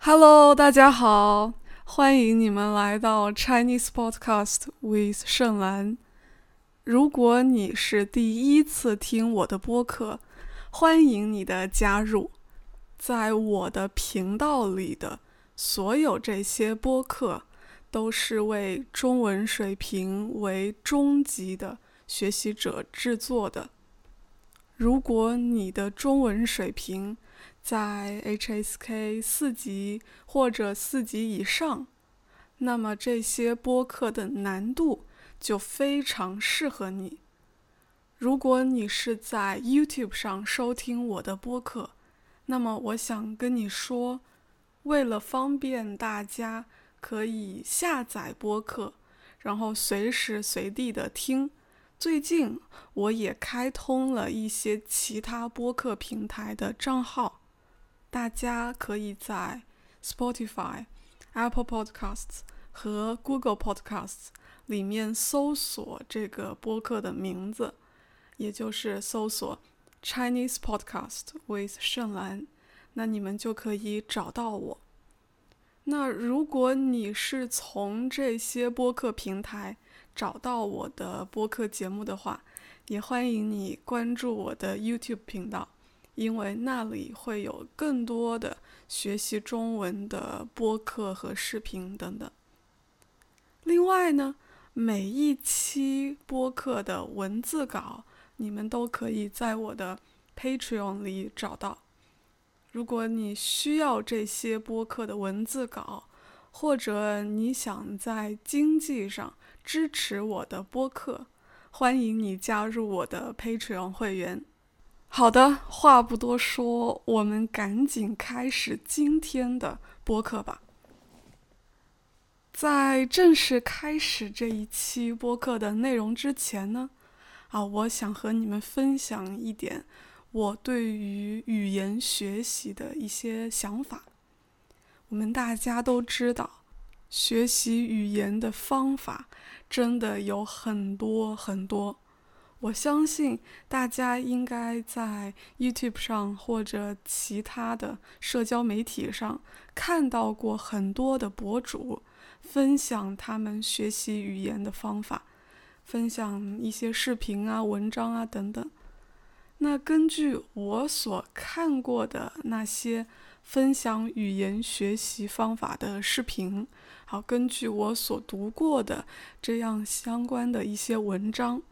Hello，大家好，欢迎你们来到 Chinese Podcast with 盛兰。如果你是第一次听我的播客，欢迎你的加入。在我的频道里的所有这些播客，都是为中文水平为中级的学习者制作的。如果你的中文水平在 HSK 四级或者四级以上，那么这些播客的难度就非常适合你。如果你是在 YouTube 上收听我的播客，那么我想跟你说，为了方便大家可以下载播客，然后随时随地的听，最近我也开通了一些其他播客平台的账号，大家可以在 Spotify、Apple Podcasts 和 Google Podcasts 里面搜索这个播客的名字，也就是搜索。Chinese podcast with 盛兰，那你们就可以找到我。那如果你是从这些播客平台找到我的播客节目的话，也欢迎你关注我的 YouTube 频道，因为那里会有更多的学习中文的播客和视频等等。另外呢，每一期播客的文字稿。你们都可以在我的 Patreon 里找到。如果你需要这些播客的文字稿，或者你想在经济上支持我的播客，欢迎你加入我的 Patreon 会员。好的，话不多说，我们赶紧开始今天的播客吧。在正式开始这一期播客的内容之前呢？啊，我想和你们分享一点我对于语言学习的一些想法。我们大家都知道，学习语言的方法真的有很多很多。我相信大家应该在 YouTube 上或者其他的社交媒体上看到过很多的博主分享他们学习语言的方法。分享一些视频啊、文章啊等等。那根据我所看过的那些分享语言学习方法的视频，好，根据我所读过的这样相关的一些文章，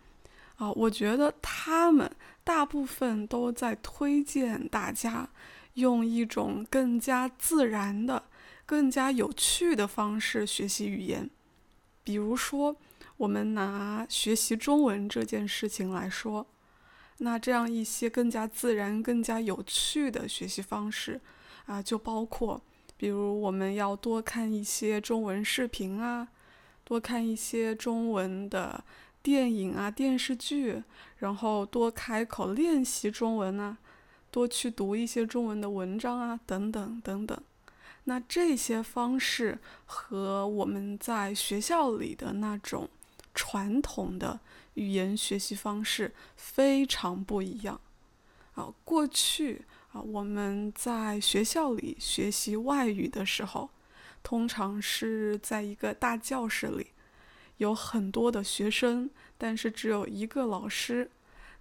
啊，我觉得他们大部分都在推荐大家用一种更加自然的、更加有趣的方式学习语言，比如说。我们拿学习中文这件事情来说，那这样一些更加自然、更加有趣的学习方式啊，就包括，比如我们要多看一些中文视频啊，多看一些中文的电影啊、电视剧，然后多开口练习中文啊，多去读一些中文的文章啊，等等等等。那这些方式和我们在学校里的那种。传统的语言学习方式非常不一样啊！过去啊，我们在学校里学习外语的时候，通常是在一个大教室里，有很多的学生，但是只有一个老师。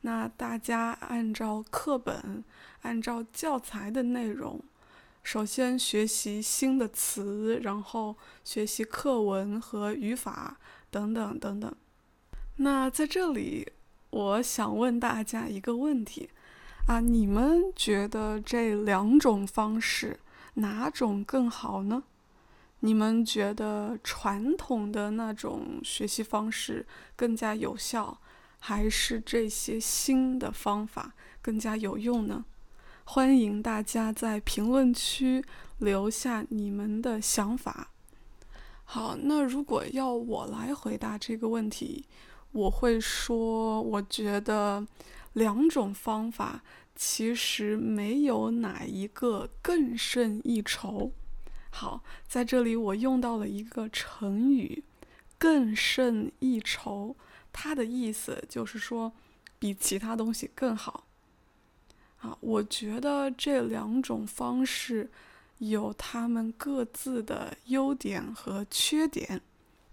那大家按照课本、按照教材的内容，首先学习新的词，然后学习课文和语法。等等等等，那在这里，我想问大家一个问题啊，你们觉得这两种方式哪种更好呢？你们觉得传统的那种学习方式更加有效，还是这些新的方法更加有用呢？欢迎大家在评论区留下你们的想法。好，那如果要我来回答这个问题，我会说，我觉得两种方法其实没有哪一个更胜一筹。好，在这里我用到了一个成语“更胜一筹”，它的意思就是说比其他东西更好。啊，我觉得这两种方式有他们各自的优点和缺点。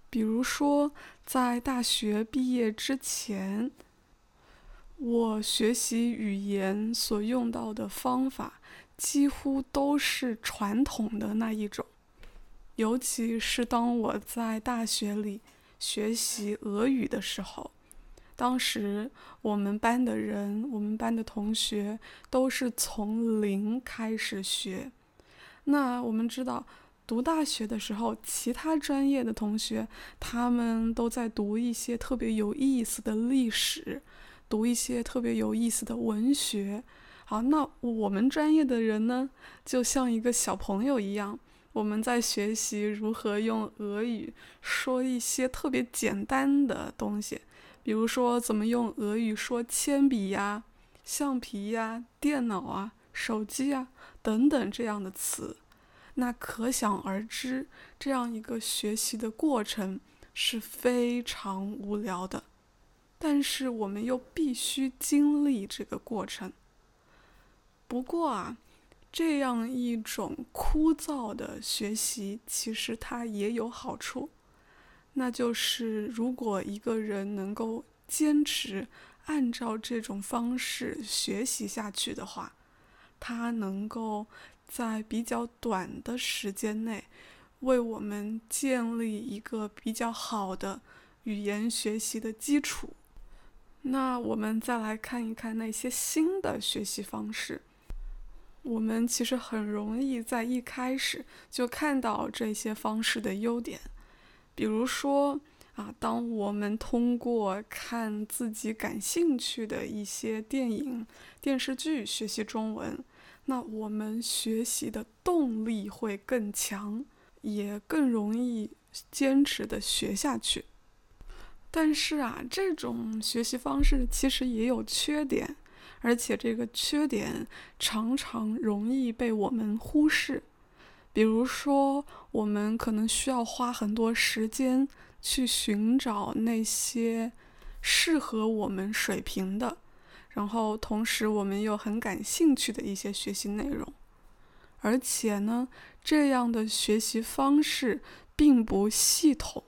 比如说，在大学毕业之前，我学习语言所用到的方法几乎都是传统的那一种，尤其是当我在大学里学习俄语的时候。当时我们班的人，我们班的同学都是从零开始学。那我们知道，读大学的时候，其他专业的同学他们都在读一些特别有意思的历史，读一些特别有意思的文学。好，那我们专业的人呢，就像一个小朋友一样，我们在学习如何用俄语说一些特别简单的东西。比如说，怎么用俄语说铅笔呀、橡皮呀、电脑啊、手机啊等等这样的词，那可想而知，这样一个学习的过程是非常无聊的。但是我们又必须经历这个过程。不过啊，这样一种枯燥的学习，其实它也有好处。那就是，如果一个人能够坚持按照这种方式学习下去的话，他能够在比较短的时间内为我们建立一个比较好的语言学习的基础。那我们再来看一看那些新的学习方式，我们其实很容易在一开始就看到这些方式的优点。比如说啊，当我们通过看自己感兴趣的一些电影、电视剧学习中文，那我们学习的动力会更强，也更容易坚持的学下去。但是啊，这种学习方式其实也有缺点，而且这个缺点常常容易被我们忽视。比如说，我们可能需要花很多时间去寻找那些适合我们水平的，然后同时我们又很感兴趣的一些学习内容，而且呢，这样的学习方式并不系统，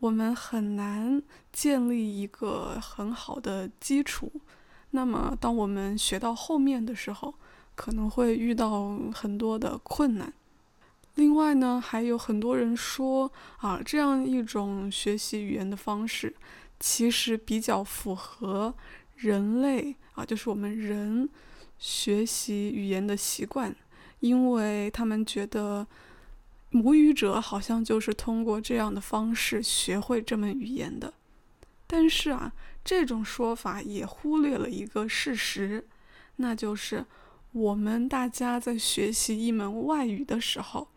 我们很难建立一个很好的基础。那么，当我们学到后面的时候，可能会遇到很多的困难。另外呢，还有很多人说啊，这样一种学习语言的方式，其实比较符合人类啊，就是我们人学习语言的习惯，因为他们觉得母语者好像就是通过这样的方式学会这门语言的。但是啊，这种说法也忽略了一个事实，那就是我们大家在学习一门外语的时候。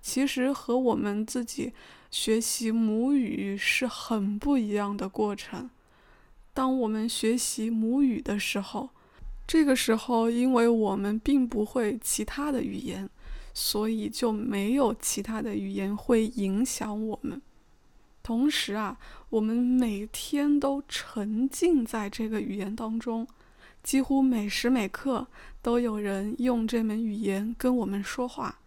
其实和我们自己学习母语是很不一样的过程。当我们学习母语的时候，这个时候因为我们并不会其他的语言，所以就没有其他的语言会影响我们。同时啊，我们每天都沉浸在这个语言当中，几乎每时每刻都有人用这门语言跟我们说话。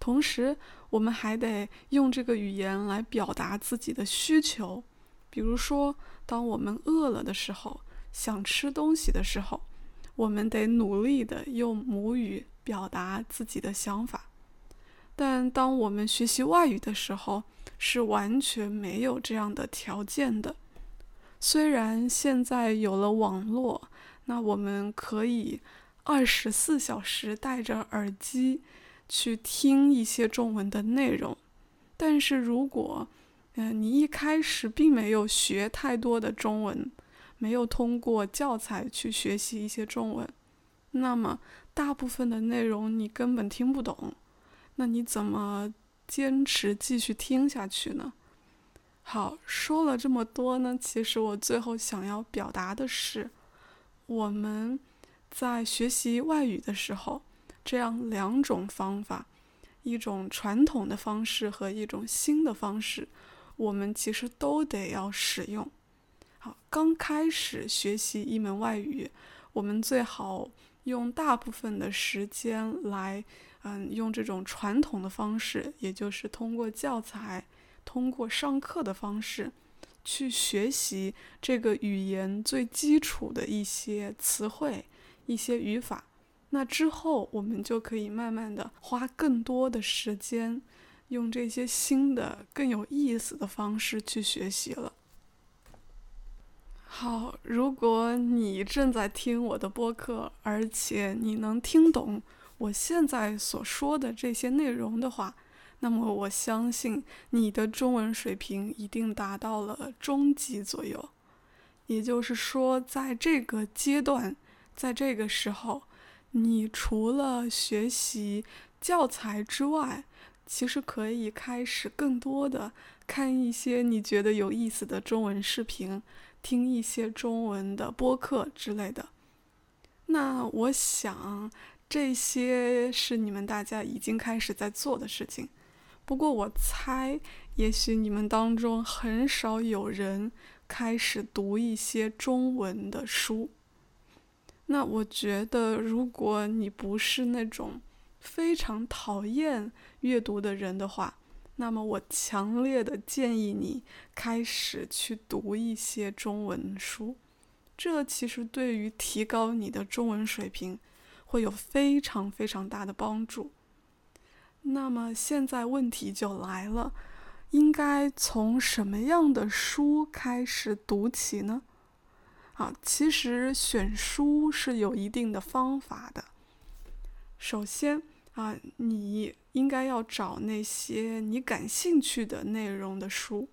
同时，我们还得用这个语言来表达自己的需求。比如说，当我们饿了的时候，想吃东西的时候，我们得努力的用母语表达自己的想法。但当我们学习外语的时候，是完全没有这样的条件的。虽然现在有了网络，那我们可以二十四小时戴着耳机。去听一些中文的内容，但是如果，嗯，你一开始并没有学太多的中文，没有通过教材去学习一些中文，那么大部分的内容你根本听不懂，那你怎么坚持继续听下去呢？好，说了这么多呢，其实我最后想要表达的是，我们在学习外语的时候。这样两种方法，一种传统的方式和一种新的方式，我们其实都得要使用。好，刚开始学习一门外语，我们最好用大部分的时间来嗯，用这种传统的方式，也就是通过教材、通过上课的方式，去学习这个语言最基础的一些词汇、一些语法。那之后，我们就可以慢慢的花更多的时间，用这些新的、更有意思的方式去学习了。好，如果你正在听我的播客，而且你能听懂我现在所说的这些内容的话，那么我相信你的中文水平一定达到了中级左右。也就是说，在这个阶段，在这个时候。你除了学习教材之外，其实可以开始更多的看一些你觉得有意思的中文视频，听一些中文的播客之类的。那我想这些是你们大家已经开始在做的事情。不过我猜，也许你们当中很少有人开始读一些中文的书。那我觉得，如果你不是那种非常讨厌阅读的人的话，那么我强烈的建议你开始去读一些中文书。这其实对于提高你的中文水平会有非常非常大的帮助。那么现在问题就来了，应该从什么样的书开始读起呢？啊，其实选书是有一定的方法的。首先啊，你应该要找那些你感兴趣的内容的书。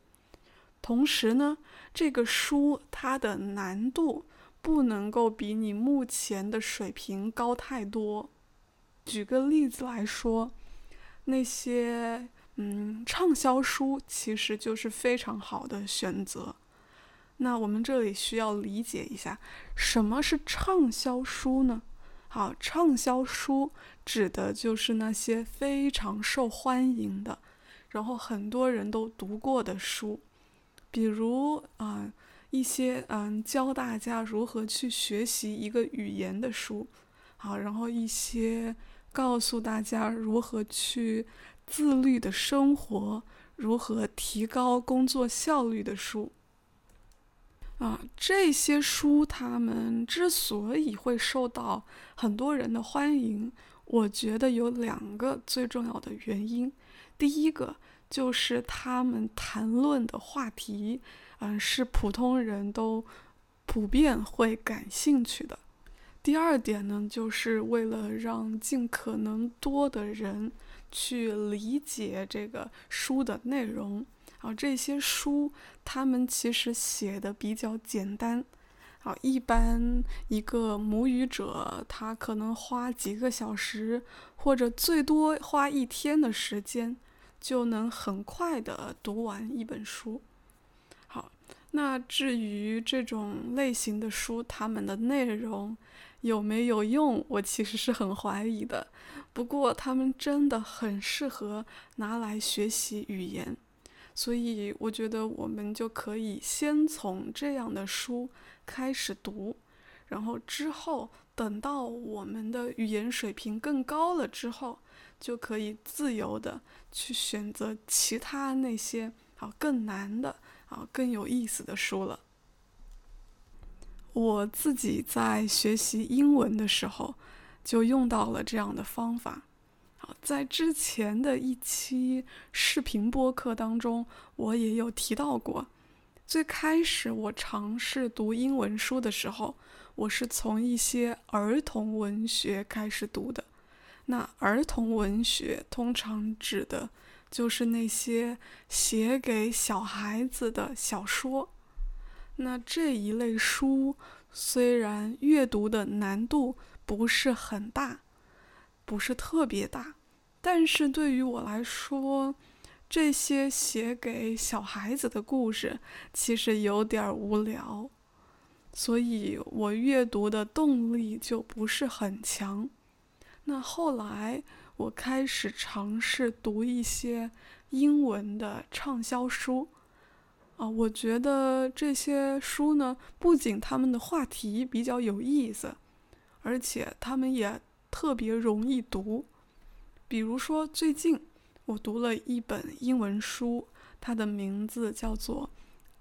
同时呢，这个书它的难度不能够比你目前的水平高太多。举个例子来说，那些嗯畅销书其实就是非常好的选择。那我们这里需要理解一下，什么是畅销书呢？好，畅销书指的就是那些非常受欢迎的，然后很多人都读过的书，比如啊一些嗯教大家如何去学习一个语言的书，好，然后一些告诉大家如何去自律的生活，如何提高工作效率的书。啊，这些书他们之所以会受到很多人的欢迎，我觉得有两个最重要的原因。第一个就是他们谈论的话题，嗯，是普通人都普遍会感兴趣的。第二点呢，就是为了让尽可能多的人去理解这个书的内容。啊，这些书他们其实写的比较简单，啊，一般一个母语者他可能花几个小时，或者最多花一天的时间，就能很快的读完一本书。那至于这种类型的书，它们的内容有没有用，我其实是很怀疑的。不过，他们真的很适合拿来学习语言。所以，我觉得我们就可以先从这样的书开始读，然后之后等到我们的语言水平更高了之后，就可以自由的去选择其他那些啊更难的啊更有意思的书了。我自己在学习英文的时候，就用到了这样的方法。啊在之前的一期视频播客当中，我也有提到过。最开始我尝试读英文书的时候，我是从一些儿童文学开始读的。那儿童文学通常指的就是那些写给小孩子的小说。那这一类书虽然阅读的难度不是很大，不是特别大。但是对于我来说，这些写给小孩子的故事其实有点无聊，所以我阅读的动力就不是很强。那后来我开始尝试读一些英文的畅销书，啊，我觉得这些书呢，不仅他们的话题比较有意思，而且他们也特别容易读。比如说最近我读了一本英文书，它的名字叫做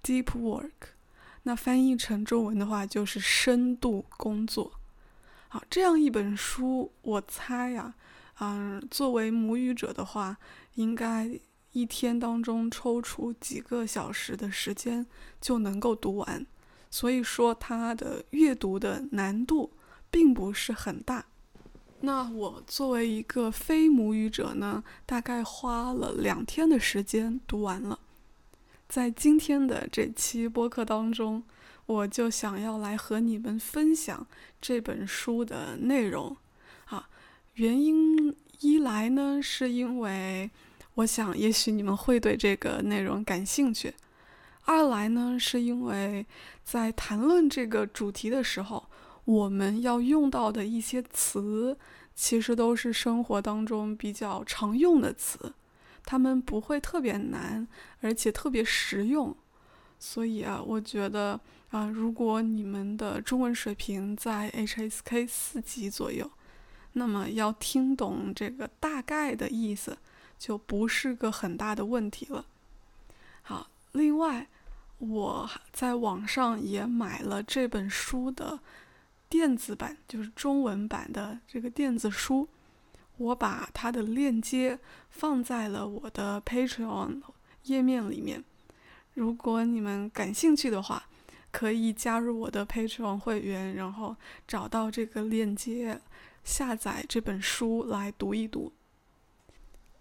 《Deep Work》，那翻译成中文的话就是深度工作。好，这样一本书，我猜呀，嗯，作为母语者的话，应该一天当中抽出几个小时的时间就能够读完。所以说，它的阅读的难度并不是很大。那我作为一个非母语者呢，大概花了两天的时间读完了。在今天的这期播客当中。我就想要来和你们分享这本书的内容，啊，原因一来呢，是因为我想也许你们会对这个内容感兴趣；二来呢，是因为在谈论这个主题的时候，我们要用到的一些词，其实都是生活当中比较常用的词，它们不会特别难，而且特别实用，所以啊，我觉得。啊，如果你们的中文水平在 HSK 四级左右，那么要听懂这个大概的意思，就不是个很大的问题了。好，另外我在网上也买了这本书的电子版，就是中文版的这个电子书，我把它的链接放在了我的 Patreon 页面里面。如果你们感兴趣的话，可以加入我的 Patreon 会员，然后找到这个链接，下载这本书来读一读。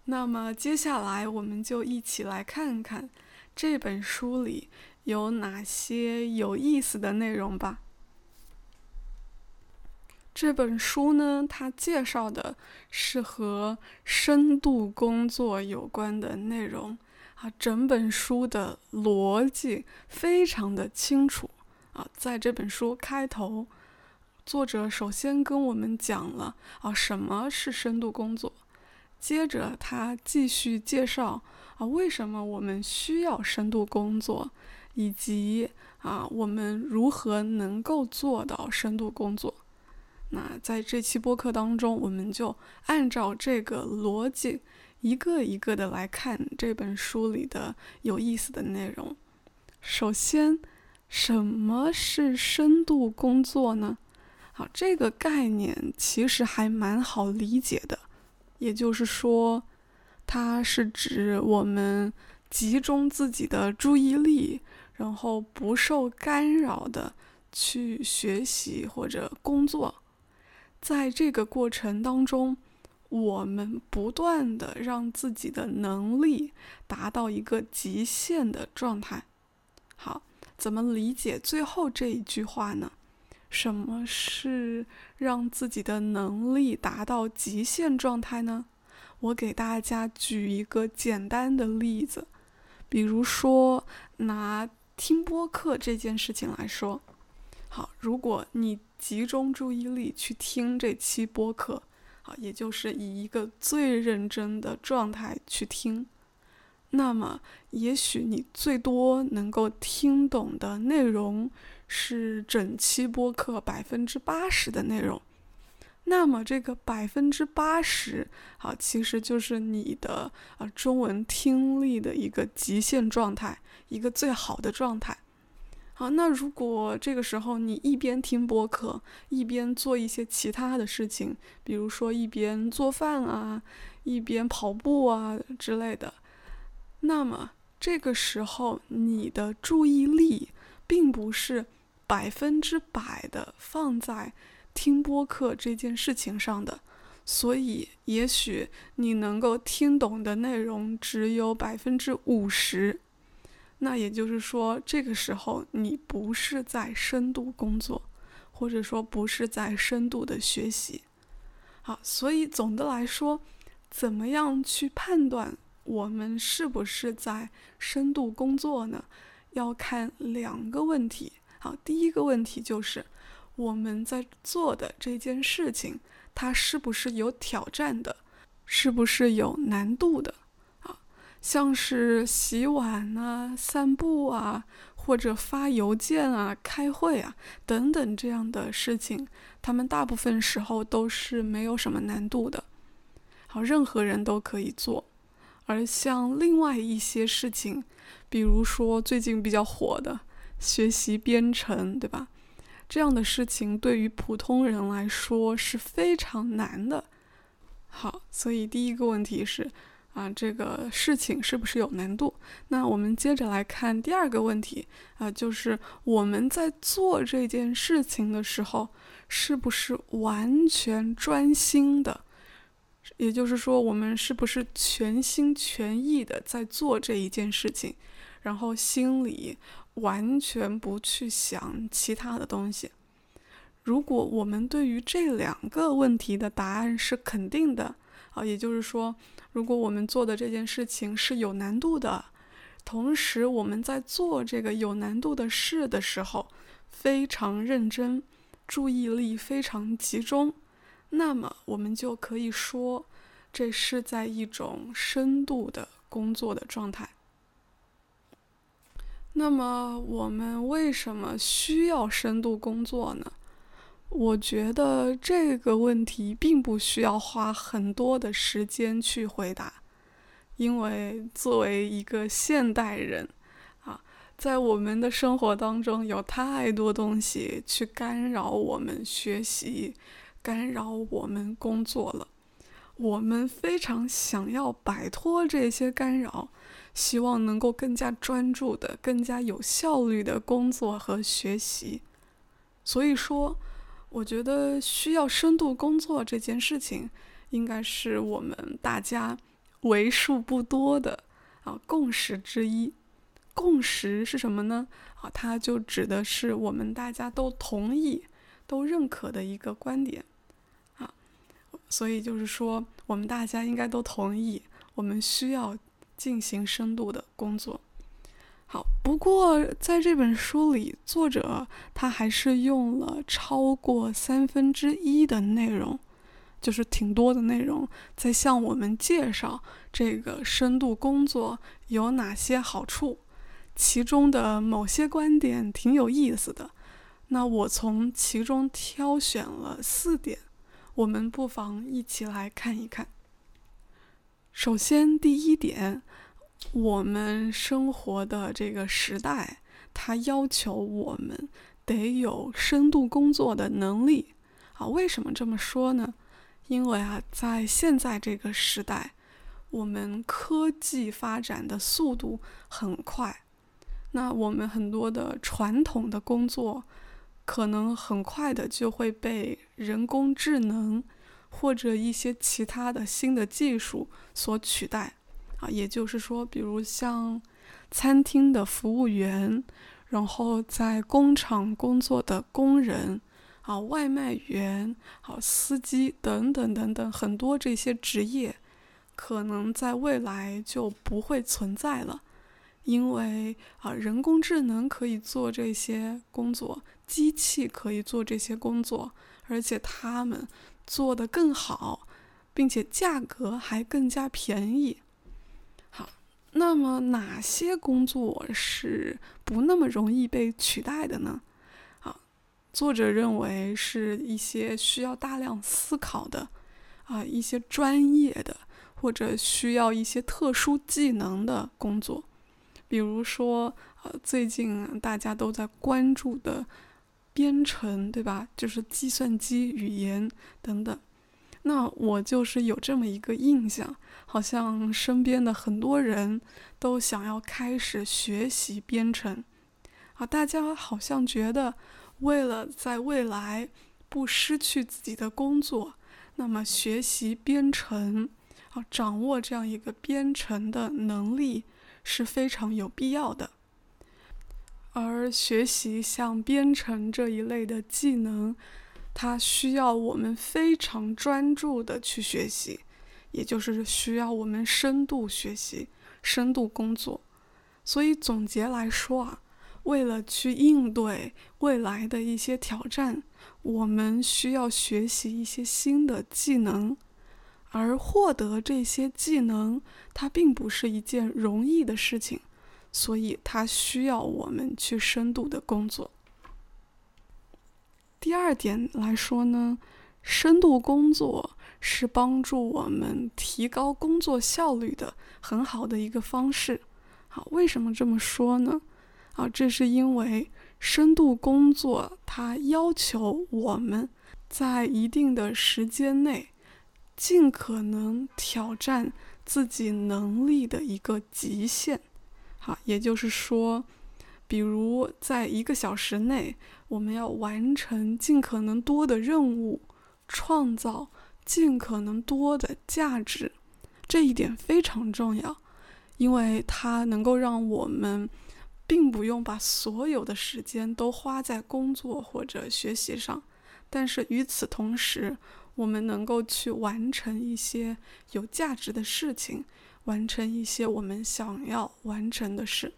那么接下来我们就一起来看看这本书里有哪些有意思的内容吧。这本书呢，它介绍的是和深度工作有关的内容。啊，整本书的逻辑非常的清楚啊！在这本书开头，作者首先跟我们讲了啊什么是深度工作，接着他继续介绍啊为什么我们需要深度工作，以及啊我们如何能够做到深度工作。那在这期播客当中，我们就按照这个逻辑。一个一个的来看这本书里的有意思的内容。首先，什么是深度工作呢？好，这个概念其实还蛮好理解的。也就是说，它是指我们集中自己的注意力，然后不受干扰的去学习或者工作，在这个过程当中。我们不断的让自己的能力达到一个极限的状态。好，怎么理解最后这一句话呢？什么是让自己的能力达到极限状态呢？我给大家举一个简单的例子，比如说拿听播客这件事情来说。好，如果你集中注意力去听这期播客。啊，也就是以一个最认真的状态去听，那么也许你最多能够听懂的内容是整期播客百分之八十的内容。那么这个百分之八十，啊，其实就是你的啊中文听力的一个极限状态，一个最好的状态。好，那如果这个时候你一边听播客，一边做一些其他的事情，比如说一边做饭啊，一边跑步啊之类的，那么这个时候你的注意力并不是百分之百的放在听播客这件事情上的，所以也许你能够听懂的内容只有百分之五十。那也就是说，这个时候你不是在深度工作，或者说不是在深度的学习。好，所以总的来说，怎么样去判断我们是不是在深度工作呢？要看两个问题。好，第一个问题就是我们在做的这件事情，它是不是有挑战的，是不是有难度的？像是洗碗啊、散步啊，或者发邮件啊、开会啊等等这样的事情，他们大部分时候都是没有什么难度的。好，任何人都可以做。而像另外一些事情，比如说最近比较火的学习编程，对吧？这样的事情对于普通人来说是非常难的。好，所以第一个问题是，啊，这个事情是不是有难度？那我们接着来看第二个问题，啊，就是我们在做这件事情的时候，是不是完全专心的？也就是说，我们是不是全心全意的在做这一件事情，然后心里完全不去想其他的东西？如果我们对于这两个问题的答案是肯定的，啊，也就是说，如果我们做的这件事情是有难度的，同时我们在做这个有难度的事的时候非常认真，注意力非常集中。那么我们就可以说，这是在一种深度的工作的状态。那么我们为什么需要深度工作呢？我觉得这个问题并不需要花很多的时间去回答，因为作为一个现代人，啊，在我们的生活当中有太多东西去干扰我们学习。干扰我们工作了，我们非常想要摆脱这些干扰，希望能够更加专注的、更加有效率的工作和学习。所以说，我觉得需要深度工作这件事情，应该是我们大家为数不多的啊共识之一。共识是什么呢？啊，它就指的是我们大家都同意、都认可的一个观点啊。所以就是说，我们大家应该都同意，我们需要进行深度的工作。好，不过在这本书里，作者他还是用了超过三分之一的内容，就是挺多的内容，在向我们介绍这个深度工作有哪些好处。其中的某些观点挺有意思的，那我从其中挑选了四点。我们不妨一起来看一看。首先，第一点，我们生活的这个时代，它要求我们得有深度工作的能力啊。为什么这么说呢？因为啊，在现在这个时代，我们科技发展的速度很快，那我们很多的传统的工作。可能很快的就会被人工智能或者一些其他的新的技术所取代也就是说，比如像餐厅的服务员，然后在工厂工作的工人啊，外卖员、好司机等等等等，很多这些职业可能在未来就不会存在了，因为啊，人工智能可以做这些工作。机器可以做这些工作，而且他们做得更好，并且价格还更加便宜。那么哪些工作是不那么容易被取代的呢？啊，作者认为是一些需要大量思考的，啊，一些专业的或者需要一些特殊技能的工作，比如说，呃，最近大家都在关注的。编程对吧？就是计算机语言等等。那我就是有这么一个印象，好像身边的很多人都想要开始学习编程啊。大家好像觉得，为了在未来不失去自己的工作，那么学习编程啊，掌握这样一个编程的能力是非常有必要的。而学习像编程这一类的技能，它需要我们非常专注的去学习，也就是需要我们深度学习、深度工作。所以总结来说啊，为了去应对未来的一些挑战，我们需要学习一些新的技能，而获得这些技能，它并不是一件容易的事情。所以，它需要我们去深度的工作。第二点来说呢，深度工作是帮助我们提高工作效率的很好的一个方式。好，为什么这么说呢？啊，这是因为深度工作它要求我们在一定的时间内，尽可能挑战自己能力的一个极限。好，也就是说，比如在一个小时内，我们要完成尽可能多的任务。创造尽可能多的价值，这一点非常重要，因为它能够让我们并不用把所有的时间都花在工作或者学习上，但是与此同时，我们能够去完成一些有价值的事情，完成一些我们想要完成的事。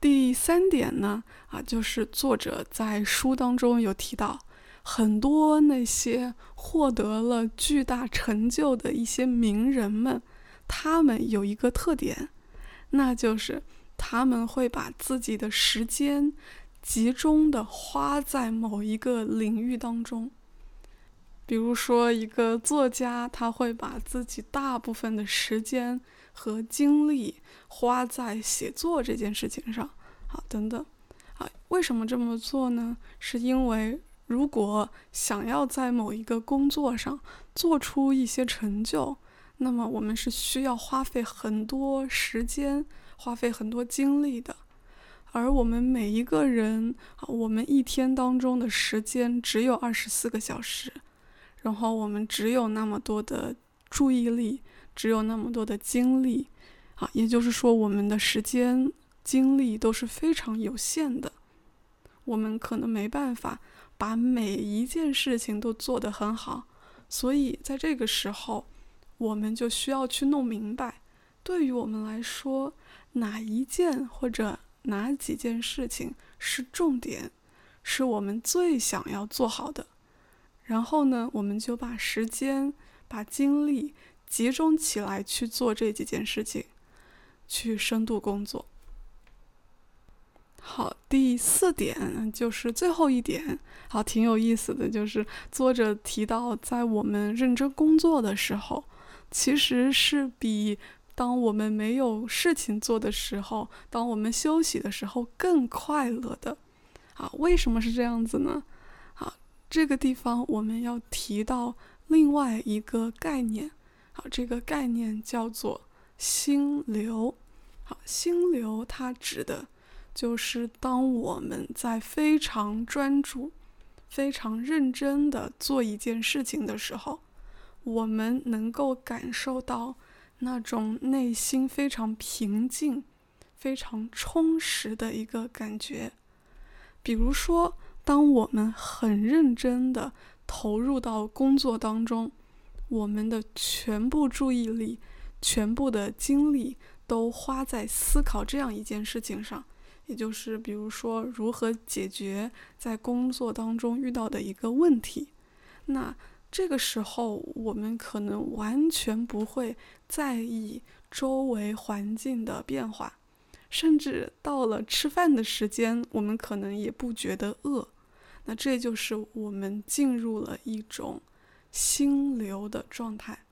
第三点呢，啊，就是作者在书当中有提到。很多那些获得了巨大成就的一些名人们，他们有一个特点，那就是他们会把自己的时间集中的花在某一个领域当中。比如说，一个作家，他会把自己大部分的时间和精力花在写作这件事情上。好，等等，啊，为什么这么做呢？是因为。如果想要在某一个工作上做出一些成就，那么我们是需要花费很多时间、花费很多精力的。而我们每一个人，啊我们一天当中的时间只有二十四个小时，然后我们只有那么多的注意力，只有那么多的精力，啊，也就是说，我们的时间、精力都是非常有限的。我们可能没办法。把每一件事情都做得很好，所以在这个时候，我们就需要去弄明白，对于我们来说，哪一件或者哪几件事情是重点，是我们最想要做好的。然后呢，我们就把时间、把精力集中起来去做这几件事情，去深度工作。好，第四点就是最后一点，好，挺有意思的，就是作者提到，在我们认真工作的时候，其实是比当我们没有事情做的时候，当我们休息的时候更快乐的。啊，为什么是这样子呢？啊，这个地方我们要提到另外一个概念，好，这个概念叫做心流。好，心流它指的。就是当我们在非常专注、非常认真的做一件事情的时候，我们能够感受到那种内心非常平静、非常充实的一个感觉。比如说，当我们很认真的投入到工作当中，我们的全部注意力、全部的精力都花在思考这样一件事情上。也就是，比如说，如何解决在工作当中遇到的一个问题，那这个时候我们可能完全不会在意周围环境的变化，甚至到了吃饭的时间，我们可能也不觉得饿。那这就是我们进入了一种心流的状态。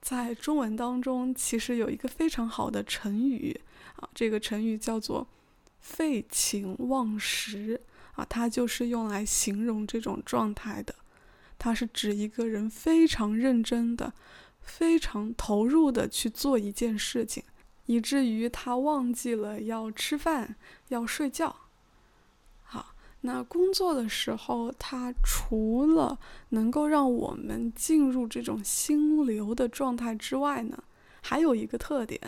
在中文当中，其实有一个非常好的成语啊，这个成语叫做。废寝忘食啊，它就是用来形容这种状态的。它是指一个人非常认真的、非常投入的去做一件事情，以至于他忘记了要吃饭、要睡觉。那工作的时候，它除了能够让我们进入这种心流的状态之外呢，还有一个特点，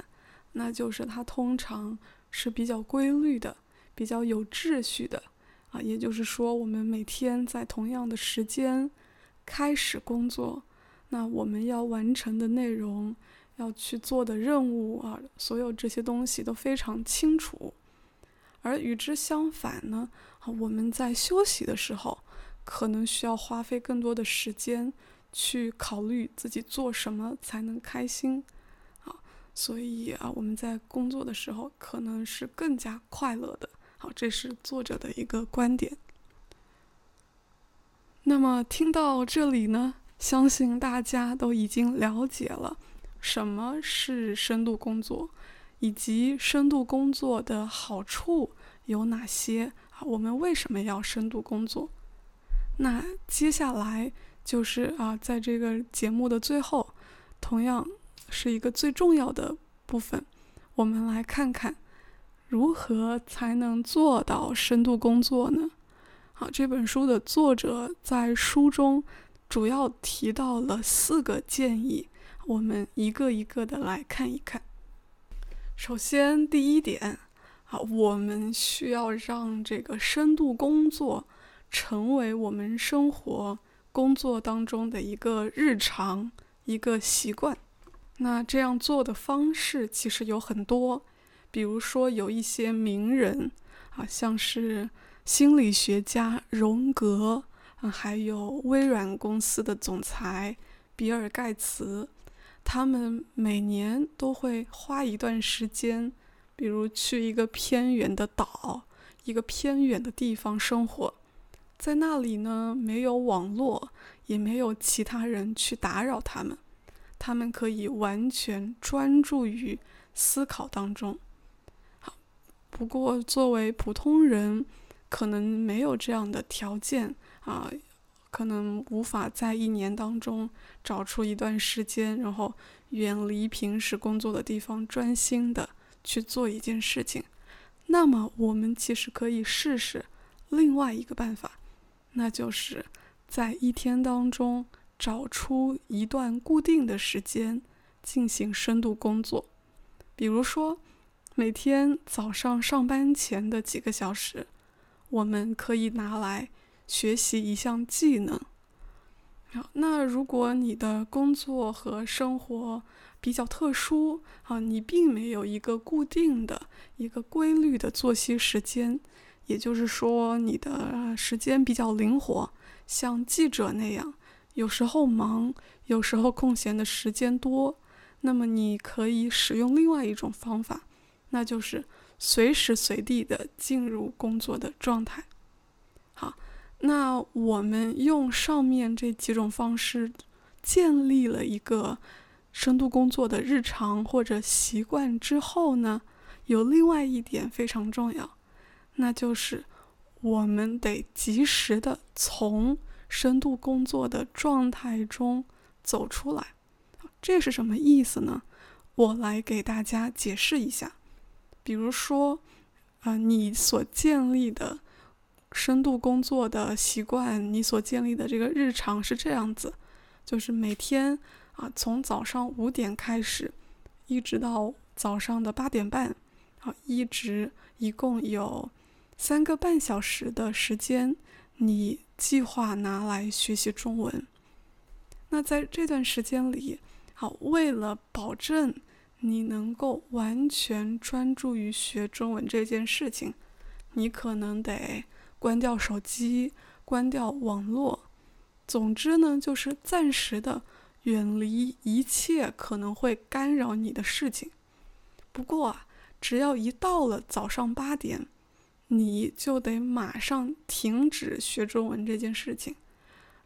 那就是它通常。是比较规律的，比较有秩序的，啊，也就是说，我们每天在同样的时间开始工作，那我们要完成的内容，要去做的任务啊，所有这些东西都非常清楚。而与之相反呢，啊，我们在休息的时候，可能需要花费更多的时间去考虑自己做什么才能开心。啊所以啊，我们在工作的时候可能是更加快乐的。好，这是作者的一个观点。那么听到这里呢，相信大家都已经了解了什么是深度工作，以及深度工作的好处有哪些啊？我们为什么要深度工作？那接下来就是啊，在这个节目的最后，同样是一个最重要的部分，我们来看看如何才能做到深度工作呢？好，这本书的作者在书中主要提到了四个建议，我们一个一个的来看一看。首先，第一点啊，我们需要让这个深度工作成为我们生活工作当中的一个日常、一个习惯。那这样做的方式其实有很多，比如说有一些名人啊，像是。心理学家荣格，啊，还有微软公司的总裁比尔·盖茨，他们每年都会花一段时间，比如去一个偏远的岛，一个偏远的地方生活，在那里呢，没有网络，也没有其他人去打扰他们，他们可以完全专注于思考当中。好，不过作为普通人。可能没有这样的条件啊，可能无法在一年当中找出一段时间，然后远离平时工作的地方，专心的去做一件事情。那么，我们其实可以试试另外一个办法，那就是在一天当中找出一段固定的时间进行深度工作，比如说每天早上上班前的几个小时。我们可以拿来学习一项技能。好，那如果你的工作和生活比较特殊啊，你并没有一个固定的一个规律的作息时间，也就是说你的时间比较灵活，像记者那样，有时候忙，有时候空闲的时间多，那么你可以使用另外一种方法，那就是。随时随地的进入工作的状态。好，那我们用上面这几种方式建立了一个深度工作的日常或者习惯之后呢，有另外一点非常重要，那就是我们得及时的从深度工作的状态中走出来。这是什么意思呢？我来给大家解释一下。比如说，啊，你所建立的深度工作的习惯，你所建立的这个日常是这样子，就是每天啊，从早上五点开始，一直到早上的八点半，啊，一直一共有三个半小时的时间，你计划拿来学习中文。那在这段时间里，好，为了保证。你能够完全专注于学中文这件事情，你可能得关掉手机，关掉网络。总之呢，就是暂时的远离一切可能会干扰你的事情。不过啊，只要一到了早上八点，你就得马上停止学中文这件事情，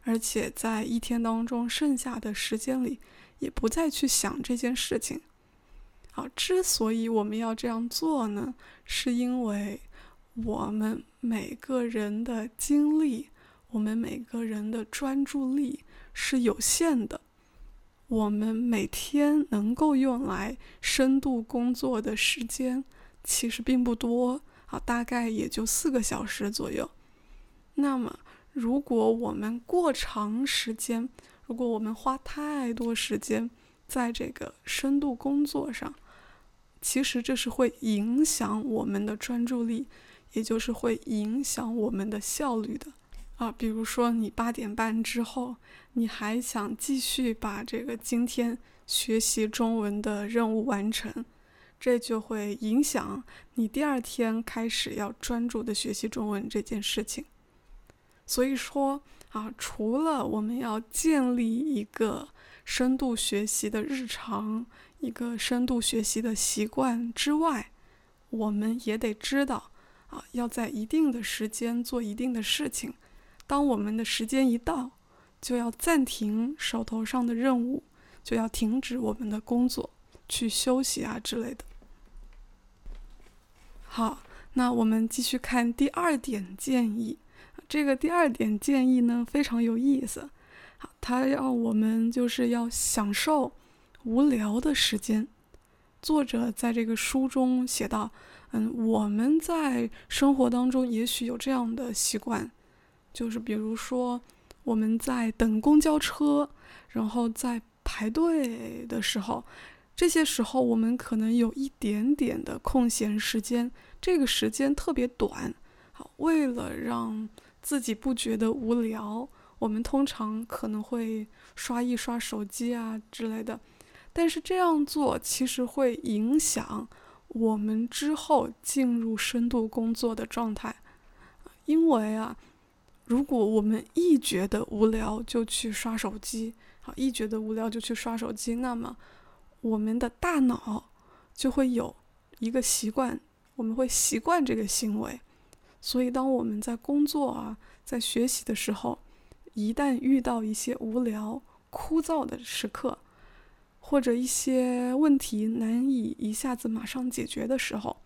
而且在一天当中剩下的时间里，也不再去想这件事情。好，之所以我们要这样做呢，是因为我们每个人的精力，我们每个人的专注力是有限的。我们每天能够用来深度工作的时间其实并不多，啊，大概也就四个小时左右。那么，如果我们过长时间，如果我们花太多时间在这个深度工作上，其实这是会影响我们的专注力，也就是会影响我们的效率的啊。比如说，你八点半之后，你还想继续把这个今天学习中文的任务完成，这就会影响你第二天开始要专注的学习中文这件事情。所以说啊，除了我们要建立一个深度学习的日常。一个深度学习的习惯之外，我们也得知道啊，要在一定的时间做一定的事情。当我们的时间一到，就要暂停手头上的任务，就要停止我们的工作，去休息啊之类的。好，那我们继续看第二点建议。这个第二点建议呢，非常有意思。好，他要我们就是要享受无聊的时间。作者在这个书中写道：“嗯，我们在生活当中也许有这样的习惯，就是比如说。”我们在等公交车，然后在排队的时候，这些时候我们可能有一点点的空闲时间，这个时间特别短。好，为了让自己不觉得无聊，我们通常可能会刷一刷手机啊之类的。但是这样做其实会影响我们之后进入深度工作的状态，因为啊。如果我们一觉得无聊就去刷手机，好，一觉得无聊就去刷手机，那么我们的大脑就会有一个习惯，我们会习惯这个行为。所以，当我们在工作啊，在学习的时候，一旦遇到一些无聊、枯燥的时刻，或者一些问题难以一下子马上解决的时候，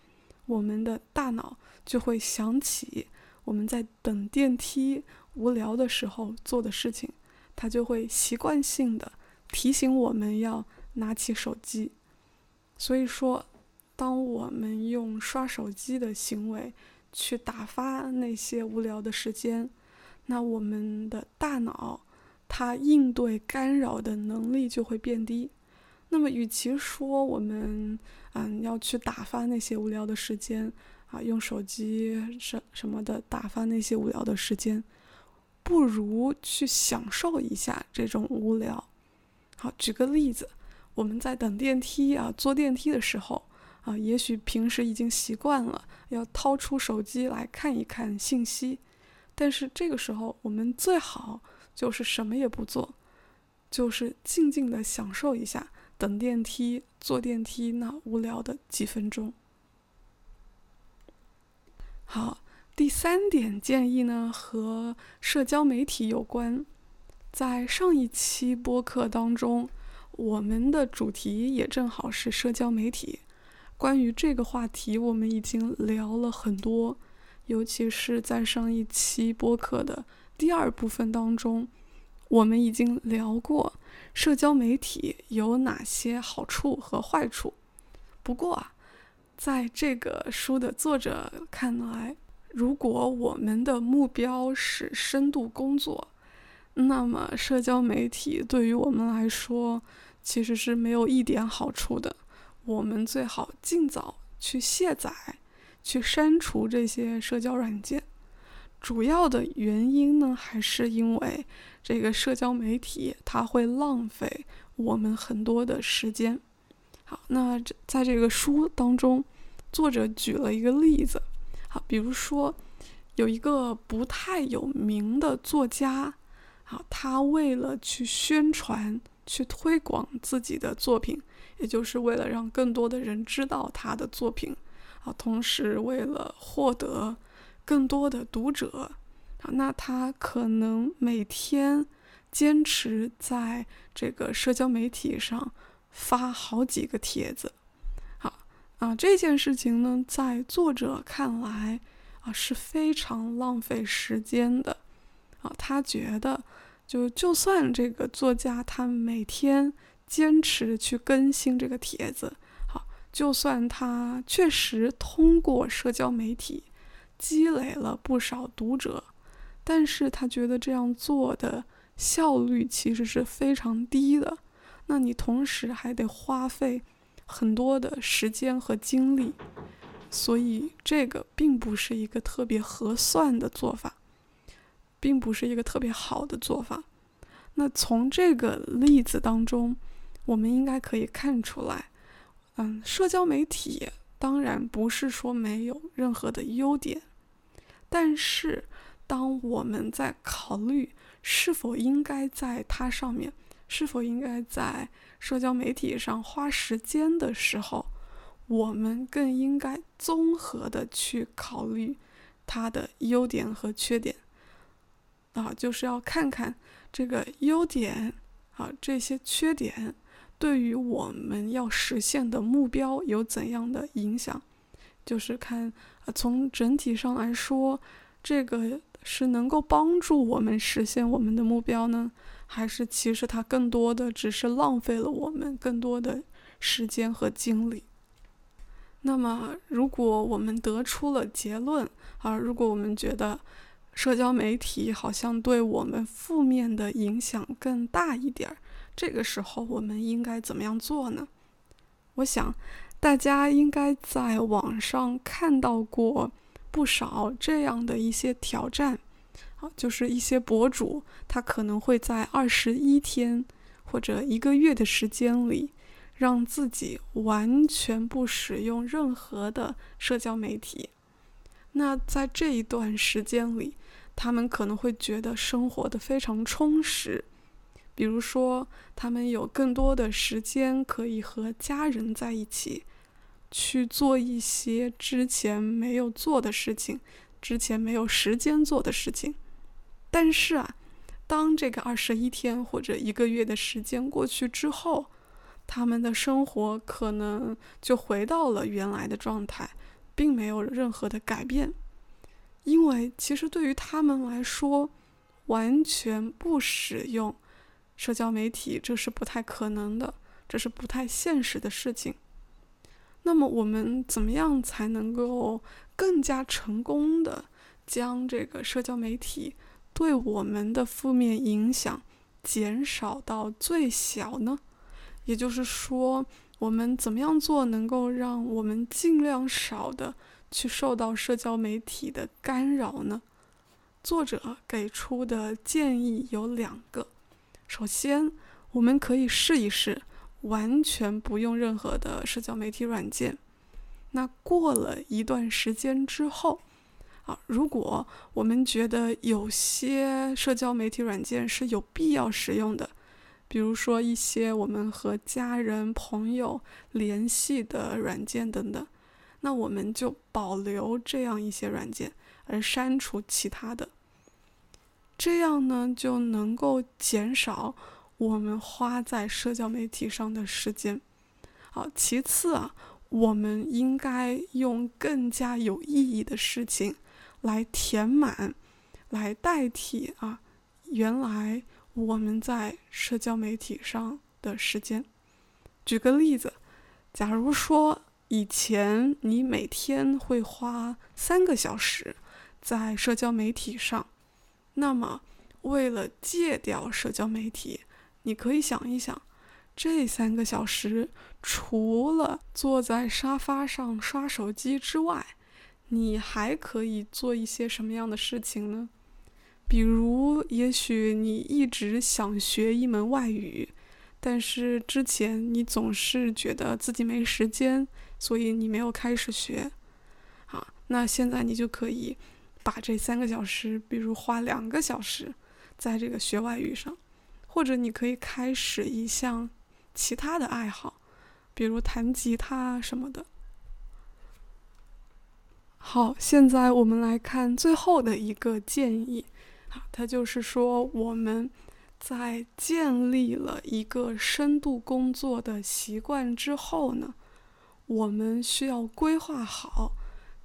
我们的大脑就会想起。我们在等电梯无聊的时候做的事情，它就会习惯性的提醒我们要拿起手机。所以说，当我们用刷手机的行为去打发那些无聊的时间，那我们的大脑它应对干扰的能力就会变低。那么，与其说我们嗯要去打发那些无聊的时间，啊，用手机什什么的打发那些无聊的时间，不如去享受一下这种无聊。好，举个例子，我们在等电梯啊，坐电梯的时候啊，也许平时已经习惯了要掏出手机来看一看信息，但是这个时候我们最好就是什么也不做，就是静静的享受一下等电梯、坐电梯那无聊的几分钟。好，第三点建议呢，和社交媒体有关。在上一期播客当中，我们的主题也正好是社交媒体。关于这个话题，我们已经聊了很多，尤其是在上一期播客的第二部分当中，我们已经聊过社交媒体有哪些好处和坏处。不过啊。在这个书的作者看来，如果我们的目标是深度工作，那么社交媒体对于我们来说其实是没有一点好处的。我们最好尽早去卸载、去删除这些社交软件。主要的原因呢，还是因为这个社交媒体它会浪费我们很多的时间。好，那这在这个书当中，作者举了一个例子。好，比如说有一个不太有名的作家，好，他为了去宣传、去推广自己的作品，也就是为了让更多的人知道他的作品，啊，同时为了获得更多的读者，啊，那他可能每天坚持在这个社交媒体上。发好几个帖子，好啊，这件事情呢，在作者看来啊是非常浪费时间的啊。他觉得，就就算这个作家他每天坚持去更新这个帖子，好，就算他确实通过社交媒体积累了不少读者，但是他觉得这样做的效率其实是非常低的。那你同时还得花费很多的时间和精力，所以这个并不是一个特别合算的做法，并不是一个特别好的做法。那从这个例子当中，我们应该可以看出来，嗯，社交媒体当然不是说没有任何的优点，但是当我们在考虑是否应该在它上面。是否应该在社交媒体上花时间的时候，我们更应该综合的去考虑它的优点和缺点。啊，就是要看看这个优点啊，这些缺点对于我们要实现的目标有怎样的影响，就是看啊从整体上来说，这个是能够帮助我们实现我们的目标呢，还是其实它更多的只是浪费了我们更多的时间和精力？那么，如果我们得出了结论啊，如果我们觉得社交媒体好像对我们负面的影响更大一点儿，这个时候我们应该怎么样做呢？我想，大家应该在网上看到过不少这样的一些挑战，啊，就是一些博主他可能会在二十一天或者一个月的时间里。让自己完全不使用任何的社交媒体，那在这一段时间里，他们可能会觉得生活的非常充实。比如说，他们有更多的时间可以和家人在一起，去做一些之前没有做的事情，之前没有时间做的事情。但是啊，当这个二十一天或者一个月的时间过去之后，他们的生活可能就回到了原来的状态，并没有任何的改变，因为其实对于他们来说，完全不使用社交媒体这是不太可能的，这是不太现实的事情。那么我们怎么样才能够更加成功的将这个社交媒体对我们的负面影响减少到最小呢？也就是说，我们怎么样做能够让我们尽量少的去受到社交媒体的干扰呢？作者给出的建议有两个。首先，我们可以试一试完全不用任何的社交媒体软件。那过了一段时间之后，啊，如果我们觉得有些社交媒体软件是有必要使用的，比如说一些我们和家人、朋友联系的软件等等，那我们就保留这样一些软件，而删除其他的。这样呢，就能够减少我们花在社交媒体上的时间。好，其次啊，我们应该用更加有意义的事情来填满，来代替啊，原来。我们在社交媒体上的时间，举个例子，假如说以前你每天会花三个小时在社交媒体上，那么为了戒掉社交媒体，你可以想一想，这三个小时除了坐在沙发上刷手机之外，你还可以做一些什么样的事情呢？比如，也许你一直想学一门外语，但是之前你总是觉得自己没时间，所以你没有开始学。好，那现在你就可以把这三个小时，比如花两个小时在这个学外语上，或者你可以开始一项其他的爱好，比如弹吉他什么的。好，现在我们来看最后的一个建议。他就是说，我们在建立了一个深度工作的习惯之后呢，我们需要规划好，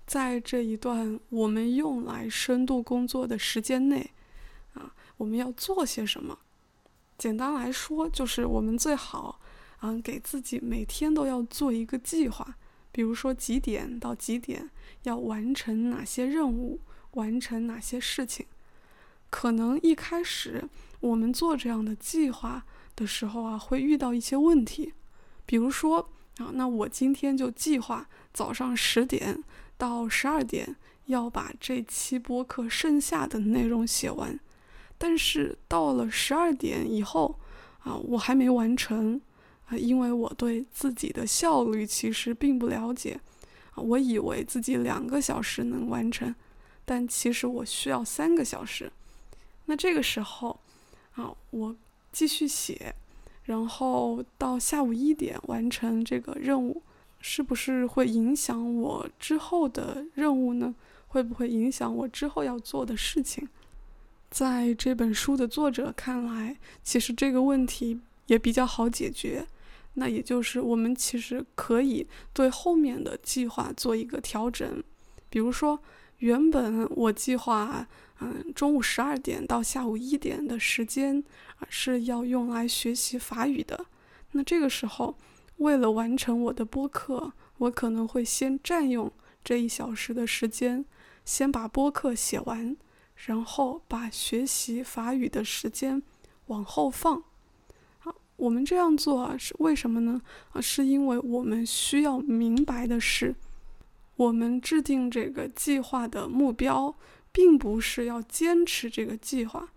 在这一段我们用来深度工作的时间内，啊，我们要做些什么？简单来说，就是我们最好，嗯，给自己每天都要做一个计划，比如说几点到几点要完成哪些任务，完成哪些事情。可能一开始我们做这样的计划的时候啊，会遇到一些问题，比如说啊，那我今天就计划早上十点到十二点要把这期播客剩下的内容写完，但是到了十二点以后啊，我还没完成啊，因为我对自己的效率其实并不了解啊，我以为自己两个小时能完成，但其实我需要三个小时。那这个时候，啊，我继续写，然后到下午一点完成这个任务，是不是会影响我之后的任务呢？会不会影响我之后要做的事情？在这本书的作者看来，其实这个问题也比较好解决。那也就是我们其实可以对后面的计划做一个调整。比如说，原本我计划，嗯，中午十二点到下午一点的时间是要用来学习法语的。那这个时候，为了完成我的播客，我可能会先占用这一小时的时间，先把播客写完。然后把学习法语的时间往后放。我们这样做啊，是为什么呢？啊，是因为我们需要明白的是，我们制定这个计划的目标，并不是要坚持这个计划，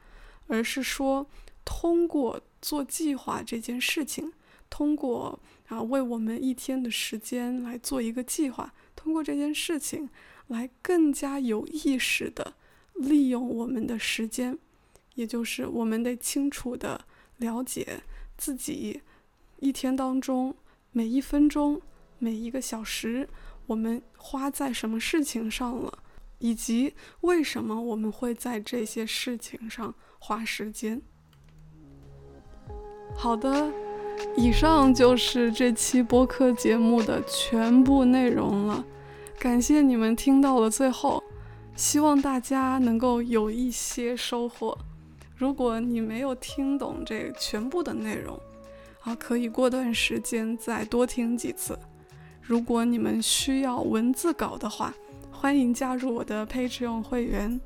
而是说通过做计划这件事情，通过啊为我们一天的时间来做一个计划，通过这件事情来更加有意识的。利用我们的时间，也就是我们得清楚的了解自己一天当中每一分钟、每一个小时，我们花在什么事情上了，以及为什么我们会在这些事情上花时间。好的，以上就是这期播客节目的全部内容了，感谢你们听到了最后。希望大家能够有一些收获。如果你没有听懂这全部的内容，啊，可以过段时间再多听几次。如果你们需要文字稿的话，欢迎加入我的 Patreon 会员，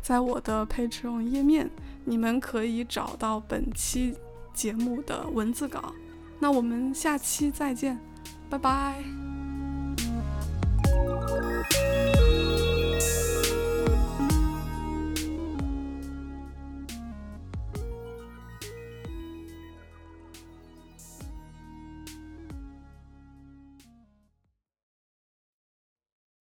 在我的 Patreon 页面，你们可以找到本期节目的文字稿。那我们下期再见，拜拜。